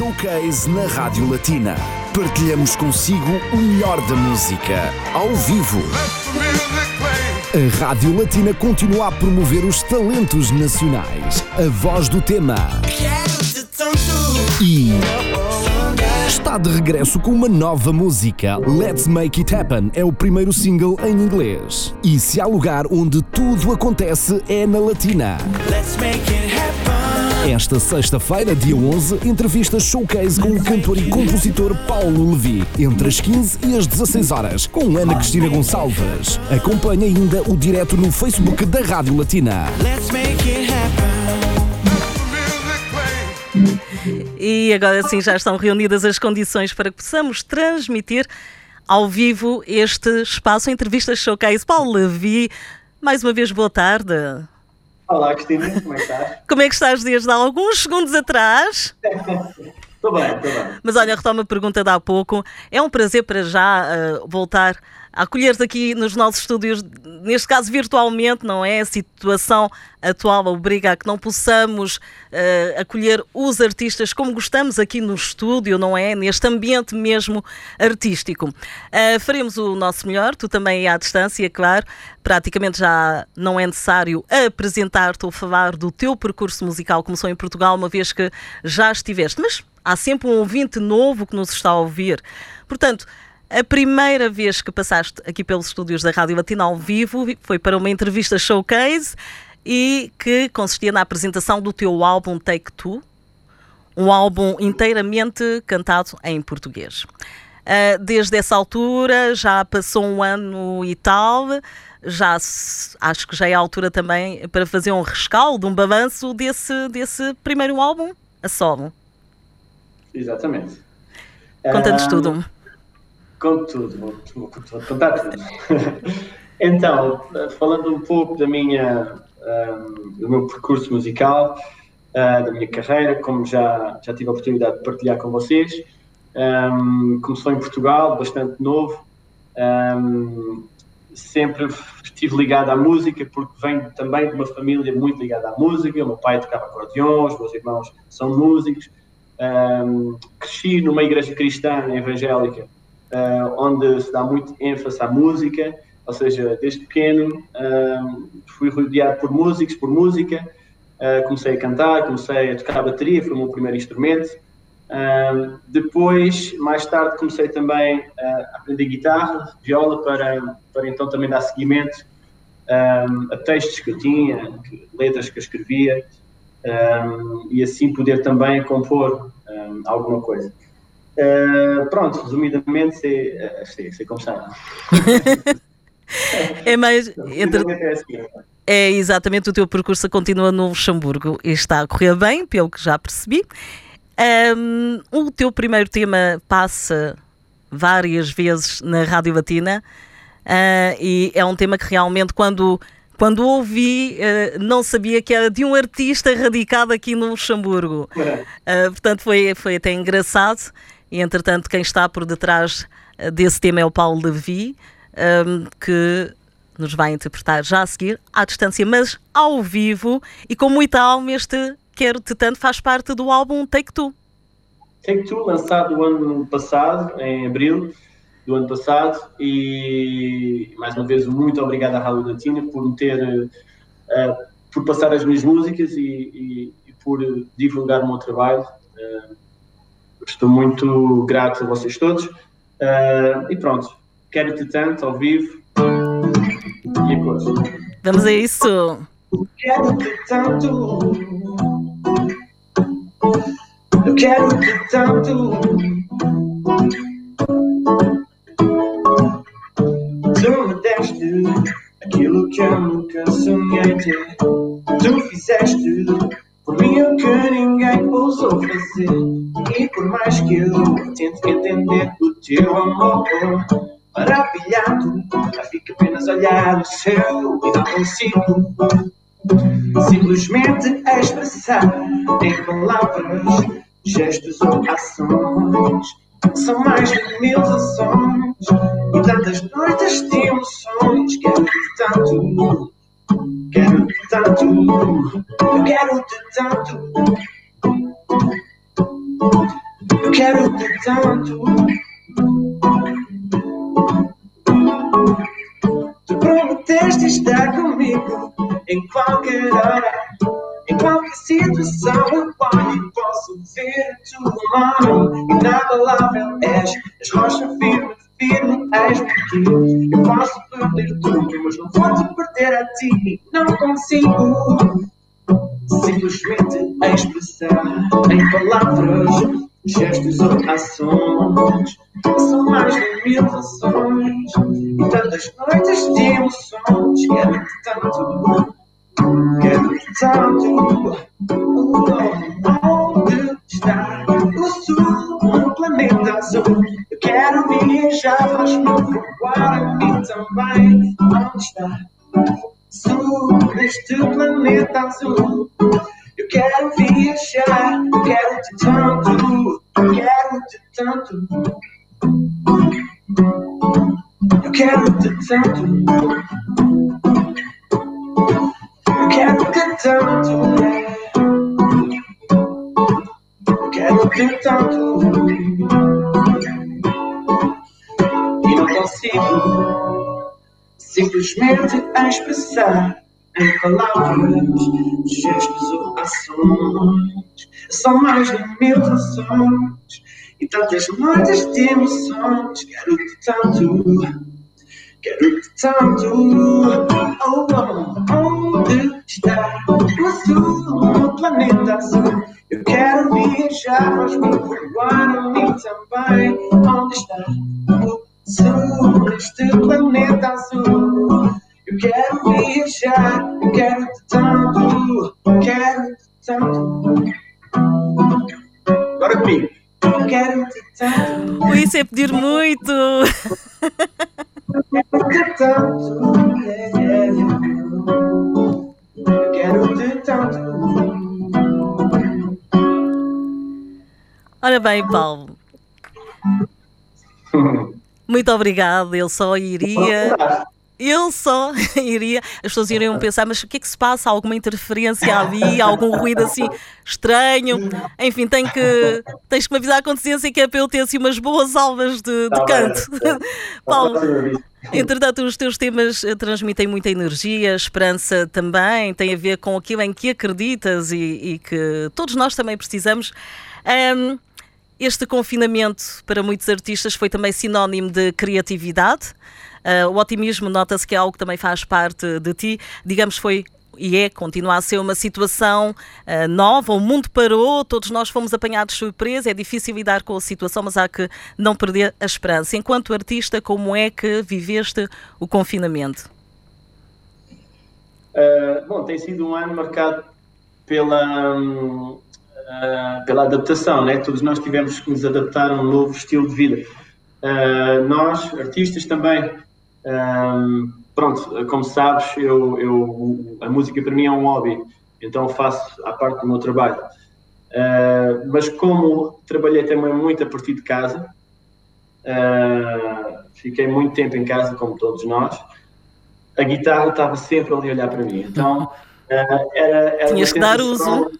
Showcase na Rádio Latina. Partilhamos consigo o melhor da música, ao vivo. A Rádio Latina continua a promover os talentos nacionais. A voz do tema. E está de regresso com uma nova música. Let's Make It Happen é o primeiro single em inglês. E se há lugar onde tudo acontece é na Latina. Esta sexta-feira, dia 11, entrevista showcase com o cantor e compositor Paulo Levi, entre as 15 e as 16 horas, com Ana Cristina Gonçalves. Acompanhe ainda o direto no Facebook da Rádio Latina. E agora sim já estão reunidas as condições para que possamos transmitir ao vivo este espaço Entrevista Showcase. Paulo Levi, mais uma vez boa tarde. Olá, Cristina, como é que estás? Como é que estás desde há alguns segundos atrás? Estou bem, estou bem. Mas olha, retomo a pergunta de há pouco. É um prazer para já uh, voltar acolher-te aqui nos nossos estúdios, neste caso virtualmente, não é? A situação atual obriga a que não possamos uh, acolher os artistas como gostamos aqui no estúdio, não é? Neste ambiente mesmo artístico. Uh, faremos o nosso melhor, tu também à distância, claro. Praticamente já não é necessário apresentar-te ou falar do teu percurso musical, começou em Portugal, uma vez que já estiveste. Mas há sempre um ouvinte novo que nos está a ouvir. Portanto, a primeira vez que passaste aqui pelos estúdios da Rádio Latina ao vivo foi para uma entrevista showcase e que consistia na apresentação do teu álbum Take Two, um álbum inteiramente cantado em português. Uh, desde essa altura já passou um ano e tal, já acho que já é a altura também para fazer um rescaldo, um balanço desse, desse primeiro álbum, a solo. Exatamente. Conta-nos um... tudo. Com tudo, vou, vou, contar tudo. então, falando um pouco da minha, um, do meu percurso musical, uh, da minha carreira, como já, já tive a oportunidade de partilhar com vocês, um, começou em Portugal, bastante novo, um, sempre estive ligado à música, porque venho também de uma família muito ligada à música, o meu pai tocava acordeão, os meus irmãos são músicos, cresci numa igreja cristã evangélica, uh, onde se dá muito ênfase à música, ou seja, desde pequeno uh, fui rodeado por músicos, por música, uh, comecei a cantar, comecei a tocar a bateria, foi o meu primeiro instrumento. depois, mais tarde, comecei também a aprender guitarra, viola, para, para então também dar seguimento a textos que eu tinha, letras que eu escrevia, e assim poder também compor um, alguma coisa. Uh, pronto, resumidamente, sei, uh, sei, sei como está. é mais. Entre... É exatamente o teu percurso continua no Luxemburgo e está a correr bem, pelo que já percebi. Um, o teu primeiro tema passa várias vezes na Rádio Latina uh, e é um tema que realmente, quando, quando ouvi, uh, não sabia que era de um artista radicado aqui no Luxemburgo. Uh, portanto, foi, foi até engraçado. E, entretanto, quem está por detrás eh, desse tema é o Paulo Levi, um, ehm, que nos vai interpretar já a seguir, à distância, mas ao vivo. E com muita alma, este Quero-te Tanto faz parte do álbum Take Two. Take Two, lançado no ano passado, em abril do ano passado. E, mais uma vez, muito obrigado à Rádio Latina por me ter... Uh, por passar as minhas músicas e, e, e por divulgar o meu trabalho. Uh, Estou muito grato a vocês todos. Uh, e pronto, quero-te tanto ao vivo e a cores. Vamos a isso. Quero-te tanto. Eu quero-te tanto. Tu me deste aquilo que eu nunca sonhei ter. Tu fizeste o que ninguém ousou fazer E por mais que eu tente entender o teu amor Maravilhado, já fico apenas a olhar o céu E não consigo simplesmente expressar Em palavras, gestos ou ações. São mais de mil ações E tantas noites de emoções Quero tanto Quero-te tanto, quero-te tanto. quero-te tanto. Tu prometeste estar comigo em qualquer hora, em qualquer situação. Eu olho e posso ver a tua mão inabalável. És, és rocha firme, firme, és aqui. Eu posso perder tudo, mas não vou te perder a ti. Não consigo simplesmente expressar em palavras gestos ou ações. São mais de mil ações e tantas noites de emoções. Quero-te tanto, quero-te tanto. Onde está o sul no planeta azul? Quero viajar, faz-me voar a mim também. Onde está? Sul neste planeta azul. Eu quero viajar, quero te tanto, quero te tanto. Eu quero te tanto. Eu quero te tanto. Eu quero te tanto. Simplesmente expressar em palavras, gestos ou ações. São mais de mil ações e tantas noites de emoções. Quero-te tanto, quero-te tanto. Oh, oh, onde está o azul no planeta azul? Eu quero viajar, mas me voar a mim também. Onde está azul neste planeta azul? Eu quero viajar, eu quero te tanto, quero te tanto. Agora comigo. Eu quero te tanto. O isso é pedir muito. Eu quero te tanto. Eu quero te tanto. Ora bem, Paulo. Muito obrigado. Ele só iria. Ele só iria. As pessoas iriam pensar, mas o que é que se passa? Alguma interferência ali? Algum ruído assim estranho? Enfim, tem que, tens que me avisar a consciência que é para eu ter assim umas boas aulas de, de Tá canto. bem. Paulo, Entretanto, os teus temas eh, transmitem muita energia, esperança também, tem a ver com aquilo em que acreditas e, e que todos nós também precisamos. Ahm, este confinamento para muitos artistas foi também sinónimo de criatividade. Ah, o otimismo nota-se que é algo que também faz parte de ti. Digamos, foi e é, continua a ser uma situação ah, nova, o mundo parou, todos nós fomos apanhados de surpresa, é difícil lidar com a situação, mas há que não perder a esperança. Enquanto artista, como é que viveste o confinamento? Uh, bom, tem sido um ano marcado pela, hum, uh, pela adaptação, né? Todos nós tivemos que nos adaptar a um novo estilo de vida. Uh, nós, artistas também, um, pronto, como sabes, eu, eu, a música para mim é um hobby, então faço a parte do meu trabalho. Uh, mas como trabalhei também muito a partir de casa, uh, fiquei muito tempo em casa, como todos nós, a guitarra estava sempre ali a olhar para mim. Então, uh, era, era Tinhas que dar uso.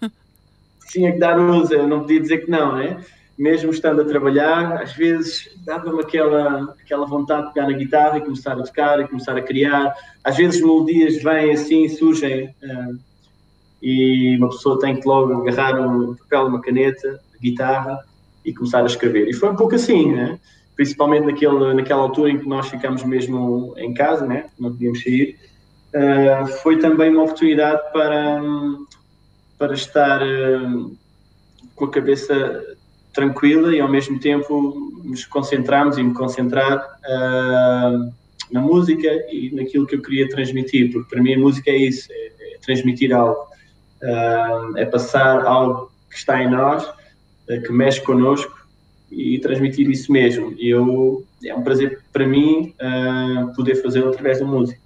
Tinha que dar uso, eu não podia dizer que não, né? Mesmo estando a trabalhar, às vezes dava-me aquela, aquela vontade de pegar na guitarra e começar a tocar e começar a criar. Às vezes melodias vêm assim, surgem, ah, e uma pessoa tem que logo agarrar um papel, uma caneta, guitarra e começar a escrever. E foi um pouco assim, né? principalmente naquele, naquela altura em que nós ficámos mesmo em casa, né? não podíamos sair. Ah, foi também uma oportunidade para, para estar hum, com a cabeça tranquila e ao mesmo tempo nos concentrarmos e me concentrar ah, na música e naquilo que eu queria transmitir, porque para mim a música é isso, é, é transmitir algo, Ah, é passar algo que está em nós, que mexe connosco e transmitir isso mesmo. E eu, é um prazer para mim poder fazê-lo através da música.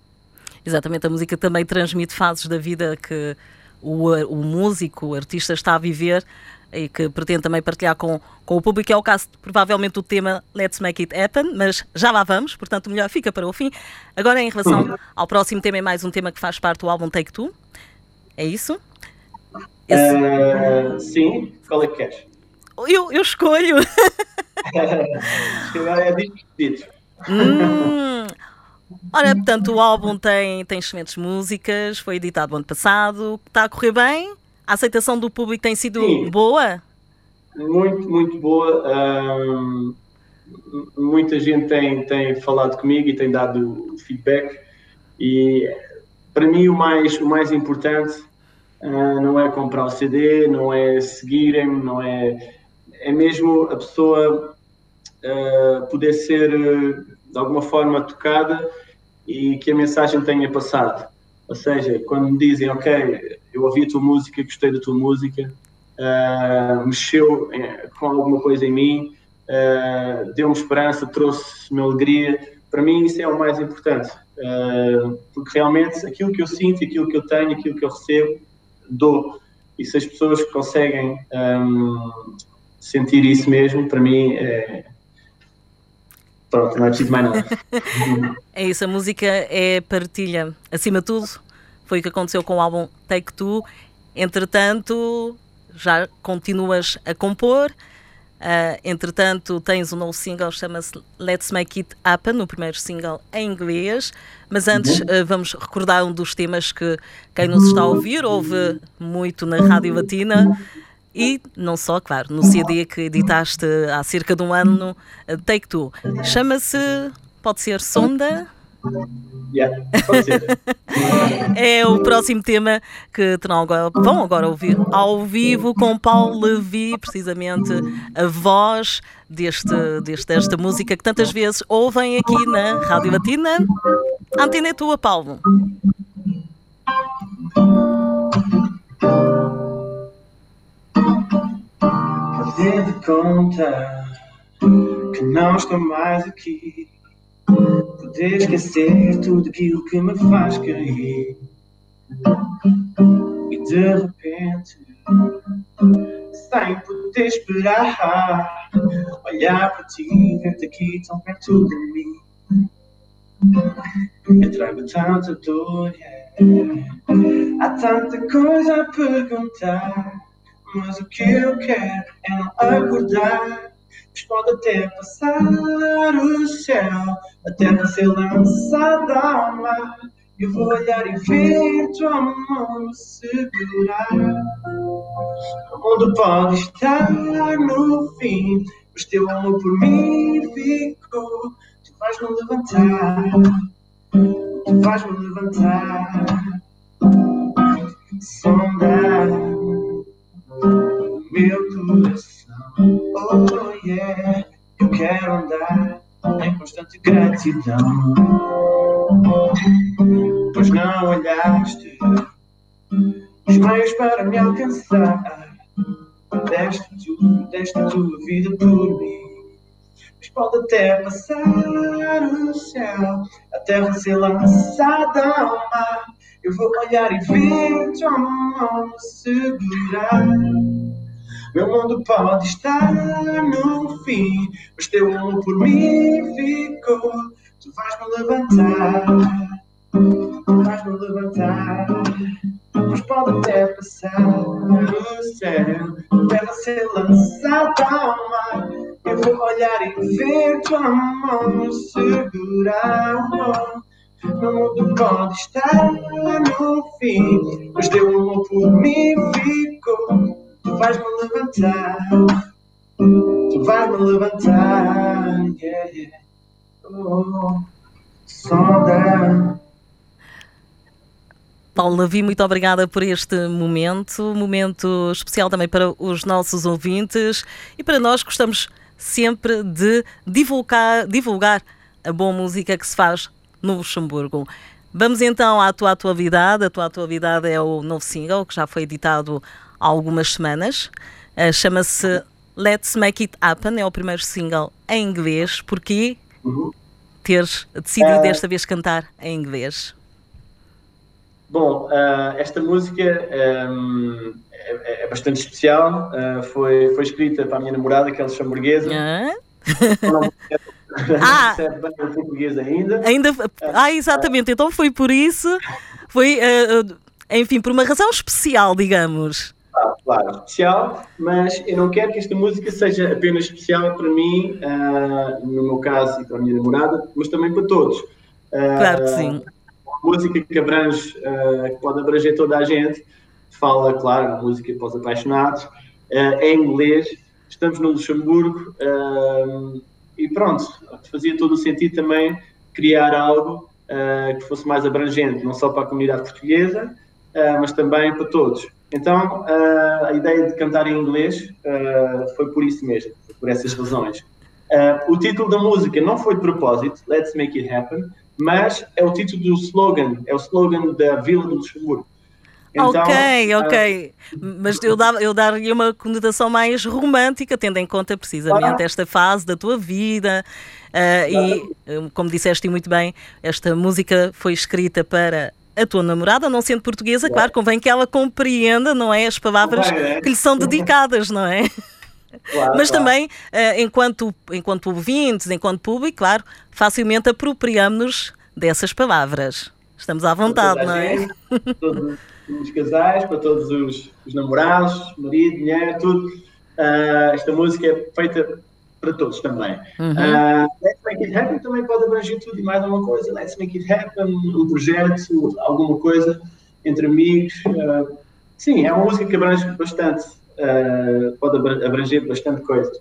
Exatamente, a música também transmite fases da vida que o, o músico, o artista está a viver e que pretende também partilhar com, com o público. É o caso, provavelmente, do tema Let's Make It Happen, mas já lá vamos, portanto, melhor fica para o fim. Agora, em relação ao próximo tema, é mais um tema que faz parte do álbum Take Two. É isso? Esse- Ah, sim, qual é que queres? Eu, eu escolho. é divertido. Hum. Ora, portanto, o álbum tem, tem excelentes músicas, foi editado ano passado, está a correr bem? A aceitação do público tem sido Sim. boa? Muito, muito boa. Um, muita gente tem, tem falado comigo e tem dado feedback e para mim o mais, o mais importante uh, não é comprar o CD, não é seguirem-me, não é... É mesmo a pessoa uh, poder ser de alguma forma tocada e que a mensagem tenha passado. Ou seja, quando me dizem, ok, eu ouvi a tua música, gostei da tua música, uh, mexeu com alguma coisa em mim, uh, deu-me esperança, trouxe-me alegria, para mim isso é o mais importante. Uh, porque realmente aquilo que eu sinto, aquilo que eu tenho, aquilo que eu recebo, dou. E se as pessoas conseguem um, sentir isso mesmo, para mim é, Pronto, não é preciso mais nada. é isso, a música é partilha. Acima de tudo, foi o que aconteceu com o álbum Take Two. Entretanto, já continuas a compor. Uh, entretanto, tens um novo single, chama-se Let's Make It Happen, o primeiro single em inglês. Mas antes, uh, vamos recordar um dos temas que quem nos está a ouvir ouve muito na Rádio Latina. E não só, claro, no CD que editaste há cerca de um ano, Take Two. Chama-se, pode ser Sonda? Yeah, pode ser. é o próximo tema que agora, vão agora ouvir ao vivo com Paulo Levi, precisamente a voz deste, deste, desta música que tantas vezes ouvem aqui na Rádio Latina. A antena é tua, Paulo. Devo contar que não estou mais aqui. Poder esquecer tudo aquilo que me faz cair. E de repente, sem poder esperar, olhar para ti, ver-te aqui tão perto de mim. Eu trago tanta dor, yeah. há tanta coisa a perguntar. Mas o que eu quero é não acordar. Mas pode até passar o céu, até você lançada ao mar. Eu vou olhar e ver tua mão me segurar. O mundo pode estar no fim, mas teu amor por mim ficou. Tu vais me levantar, tu vais me levantar. Sondar meu coração. Oh yeah, eu quero andar em constante gratidão. Pois não olhaste os meios para me alcançar. Deste tudo, deste tua vida por mim. Mas pode até passar o céu, a terra ser lançada. Eu vou olhar e ver tua mão me segurar. Meu mundo pode estar no fim, mas teu amor por mim ficou. Tu vais me levantar, tu vais me levantar. Mas pode até passar no céu, terra ser lançada ao mar. Eu vou olhar e ver tua mão segurar. Meu mundo pode estar no fim, mas teu amor por mim ficou. Tu vais-me levantar, tu vais-me levantar, yeah, yeah. Oh, sonda. Paulo Lavi, muito obrigada por este momento, momento especial também para os nossos ouvintes e para nós gostamos sempre de divulgar, divulgar a boa música que se faz no Luxemburgo. Vamos então à tua atualidade. A tua atualidade é o novo single que já foi editado há algumas semanas. Uh, Chama-se Let's Make It Happen, é o primeiro single em inglês. Porquê uhum. teres decidido uh, desta vez cantar em inglês? Bom, uh, esta música um, é, é, bastante especial. foi, foi escrita para a minha namorada, que é luxemburguesa. Ah, português ainda. ainda. Ah, exatamente. Então foi por isso. Foi, enfim, por uma razão especial, digamos. Claro, claro, especial, mas eu não quero que esta música seja apenas especial para mim, uh, no meu caso e para a minha namorada, mas também para todos. Uh, claro que sim. Uma música que abrange, uh, que pode abranger toda a gente, fala, claro, música para os apaixonados, é em inglês, estamos no Luxemburgo e pronto, fazia todo o sentido também criar algo que fosse mais abrangente, não só para a comunidade portuguesa, mas também para todos. Então, uh, a ideia de cantar em inglês uh, foi por isso mesmo, por essas razões. Uh, o título da música não foi de propósito, Let's Make It Happen, mas é o título do slogan, é o slogan da Vila do Luxemburgo. Então, ok, ok. mas eu, dar, eu daria uma conotação mais romântica, tendo em conta precisamente ah. esta fase da tua vida. e, como disseste muito bem, esta música foi escrita para a tua namorada, não sendo portuguesa, claro, convém que ela compreenda, não é, as palavras é. que lhe são dedicadas, não é? Claro, Mas claro. também, uh, enquanto, enquanto ouvintes, enquanto público, claro, facilmente apropriamos-nos dessas palavras. Estamos à vontade, não é? Todos os casais, para todos os, os namorados, marido, mulher, tudo. Uh, esta música é feita para todos também. Uhum. Uh, Let's Make It Happen também pode abranger tudo e mais alguma coisa. Let's Make It Happen, um projeto, alguma coisa entre amigos. Uh, sim, é uma música que abrange bastante, pode abranger bastante coisas.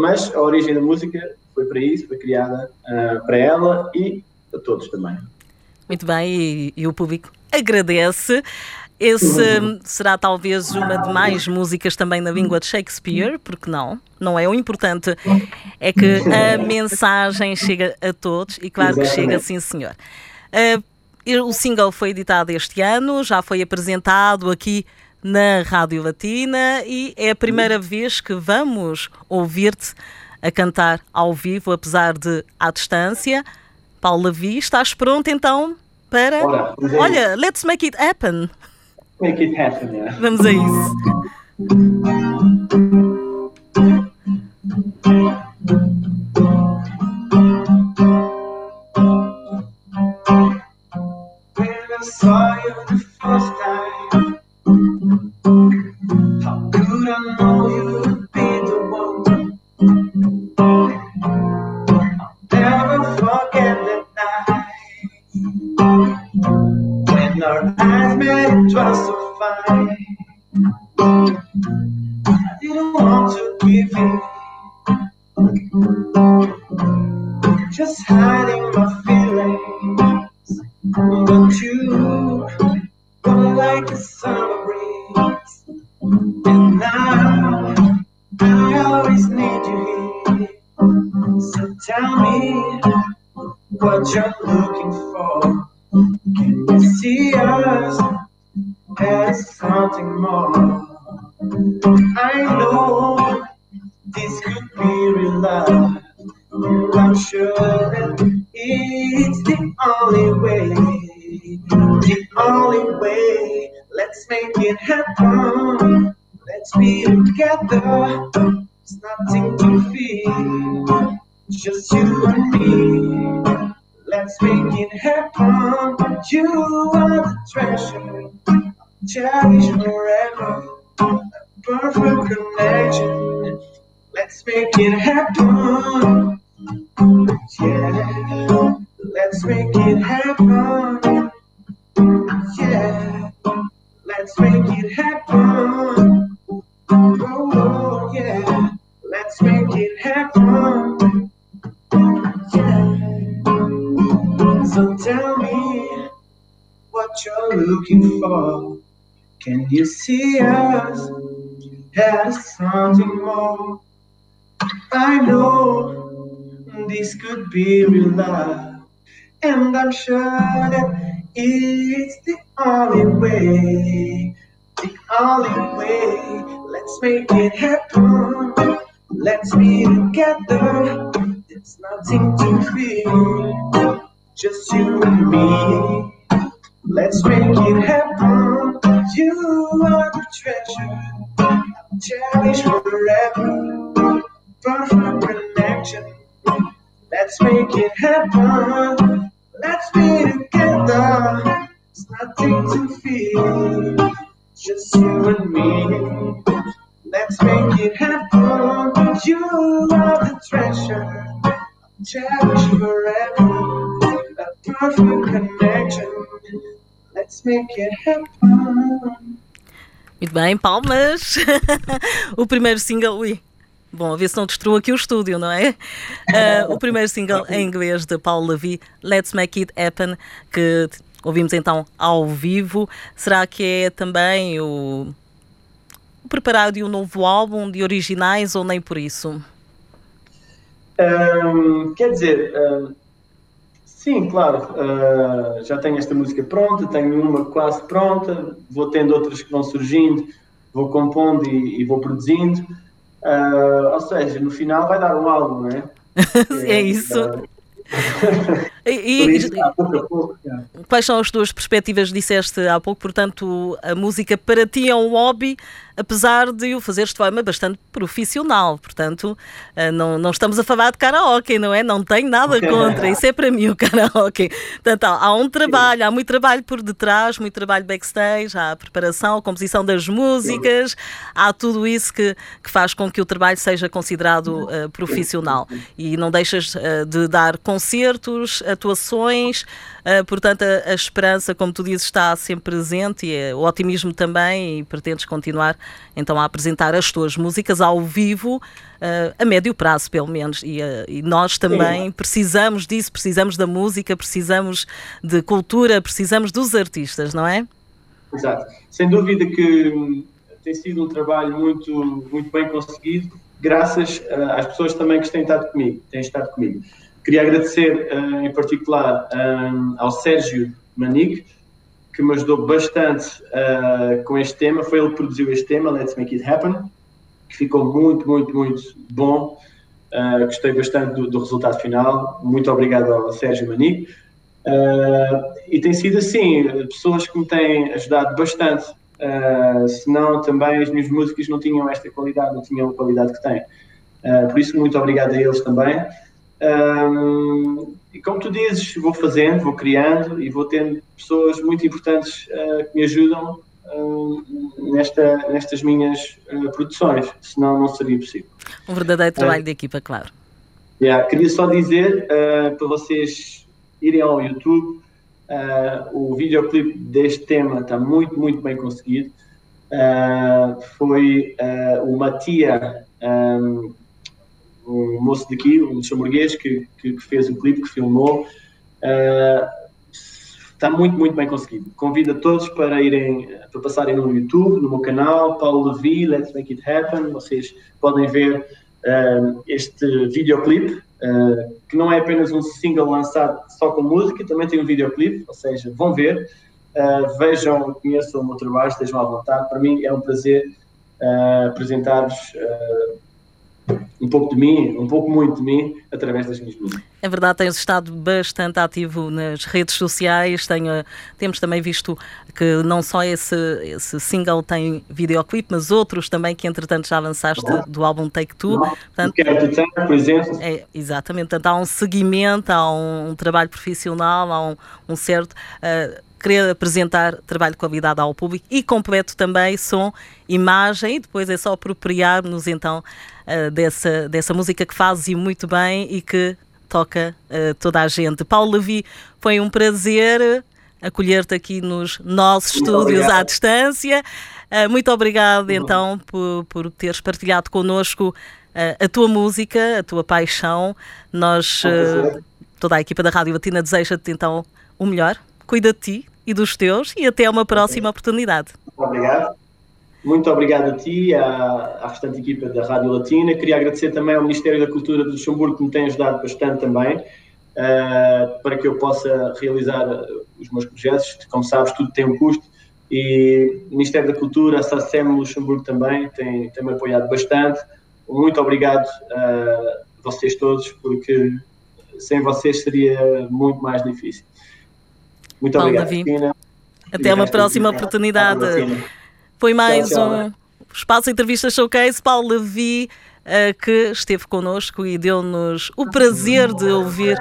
mas a origem da música foi para isso, foi criada para ela e para todos também. Muito bem, e, e o público agradece. Esse uhum. será talvez uma de mais músicas também na língua de Shakespeare, porque não? Não é o importante, é que a mensagem chega a todos e claro que chega, sim senhor. Uh, o single foi editado este ano, já foi apresentado aqui na Rádio Latina e é a primeira vez que vamos ouvir-te a cantar ao vivo, apesar de à distância. Paula Vi, estás pronto então para. Olha, let's make it happen. Make it happen, yeah. Vamos a isso. Looking for. Can you see us? There's something more. I know this could be real love. I'm sure that it's the only way. The only way. Let's make it happen. Let's be together. There's nothing to fear. Just you and me. Let's make it happen. You are the treasure cherish forever. a Perfect connection. Let's make it happen. Yeah, let's make it happen. Yeah, let's make it happen. Looking for. Can you see us as something more? I know this could be real love, and I'm sure that it's the only way. The only way. Let's make it happen. Let's be together. There's nothing to fear, just you and me. Let's make it happen. You are the treasure, cherish forever. Perfect connection. Let's make it happen. Let's be together. It's nothing to fear. just you and me. Let's make it happen. You are the treasure, cherish forever. A perfect connection. Let's make it happen. Muito bem, palmas. o primeiro single, ui, Bom, a ver se não destruo aqui o estúdio, não é? Uh, o primeiro single em inglês de Paulo Levi, Let's Make It Happen, que ouvimos então ao vivo. Será que é também o, o preparar de um novo álbum de originais ou nem por isso? Um, quer dizer, um, sim, claro, uh, já tenho esta música pronta, tenho uma quase pronta, vou tendo outras que vão surgindo, vou compondo e, e vou produzindo. Uh, ou seja, no final vai dar um álbum, não é? é, isso. e, isso, pouco pouco, quais são as tuas perspectivas? Disseste há pouco, portanto, a música para ti é um hobby, apesar de o fazeres de forma bastante profissional. Portanto, eh, não, não estamos a falar de karaoke, não é? Não tenho nada contra, isso é para mim o karaoke. Portanto, há um trabalho, há muito trabalho por detrás, muito trabalho backstage, há a preparação, a composição das músicas, há tudo isso que, que faz com que o trabalho seja considerado uh, profissional. E não deixas uh, de dar concertos, atuações, uh, portanto, a, a, esperança, como tu dizes, está sempre presente e o otimismo também, e pretendes continuar então a apresentar as tuas músicas ao vivo uh, a médio prazo, pelo menos. E, uh, e nós também Sim. precisamos disso, precisamos da música, precisamos de cultura, precisamos dos artistas, não é? Exato. Sem dúvida que tem sido um trabalho muito, muito bem conseguido, graças uh, às pessoas também que têm estado comigo. Têm estado comigo. Queria agradecer em particular ao Sérgio Manig, que me ajudou bastante uh, com este tema. Foi ele que produziu este tema, Let's Make It Happen, que ficou muito, muito, muito bom. Uh, gostei bastante do, do, resultado final. Muito obrigado ao Sérgio Manico. Uh, e tem sido assim, pessoas que me têm ajudado bastante. Uh, senão também as minhas músicas não tinham esta qualidade, não tinham a qualidade que têm. Por isso, muito obrigado a eles também. E como tu dizes, vou fazendo, vou criando e vou tendo pessoas muito importantes uh, que me ajudam uh, nesta, nestas minhas uh, produções, senão não seria possível. Um verdadeiro trabalho de equipa, claro. Yeah, queria só dizer para vocês irem ao YouTube, o videoclipe deste tema está muito, muito bem conseguido. foi o Matia. Um, um moço daqui, um luxemburguês, que, que, fez o clipe, que filmou. Uh, está muito, muito bem conseguido. Convido a todos para irem, para passarem no YouTube, no meu canal, Paulo Levi, Let's Make It Happen. Vocês podem ver uh, este videoclipe, uh, que não é apenas um single lançado só com música, também tem um videoclipe, ou seja, vão ver, uh, vejam, conheçam o meu trabalho, estejam à vontade. Para mim é um prazer apresentar-vos um pouco de mim, um pouco muito de mim, através das minhas músicas. É verdade, tens estado bastante ativo nas redes sociais, tenho, temos também visto que não só esse, esse single tem videoclipe, mas outros também que entretanto já avançaste do álbum Take Two. Portanto, Quero te por exemplo. É, exatamente, portanto há um seguimento, há um, um trabalho profissional, há um, um certo... Uh, querer apresentar trabalho de qualidade ao público e completo também som, imagem e depois é só apropriar-nos então uh, dessa, dessa música que fazes e muito bem e que toca uh, toda a gente. Paulo Levi, foi um prazer acolher-te aqui nos nossos muito estúdios obrigado. à distância. Uh, muito obrigado então por, por teres partilhado connosco a tua música, a tua paixão. Nós, toda a equipa da Rádio Latina, deseja-te então o melhor. Cuida de ti e dos teus e até uma próxima oportunidade. Obrigado. Muito obrigado a ti e à, à restante equipa da Rádio Latina. Queria agradecer também ao Ministério da Cultura de Luxemburgo, que me tem ajudado bastante também, uh, para que eu possa realizar os meus projetos. Como sabes, tudo tem um custo. E o Ministério da Cultura, a SACEM Luxemburgo também, tem, tem me apoiado bastante. Muito obrigado a vocês todos, porque sem vocês seria muito mais difícil. Muito obrigado, Davi. Cristina. Até uma próxima oportunidade. Foi mais tchau, tchau. um Espaço Entrevista Showcase. Paulo Levi, uh, que esteve connosco e deu-nos o prazer de ouvir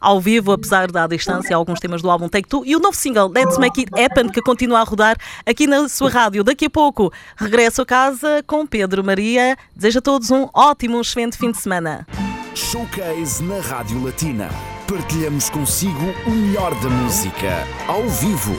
ao vivo, apesar da distância, alguns temas do álbum Take Two e o novo single Let's Make It Happen, que continua a rodar aqui na sua rádio. Daqui a pouco regresso a casa com Pedro Maria. Desejo a todos um ótimo, excelente fim de semana. Showcase na Rádio Latina. Partilhamos consigo o melhor da música, ao vivo.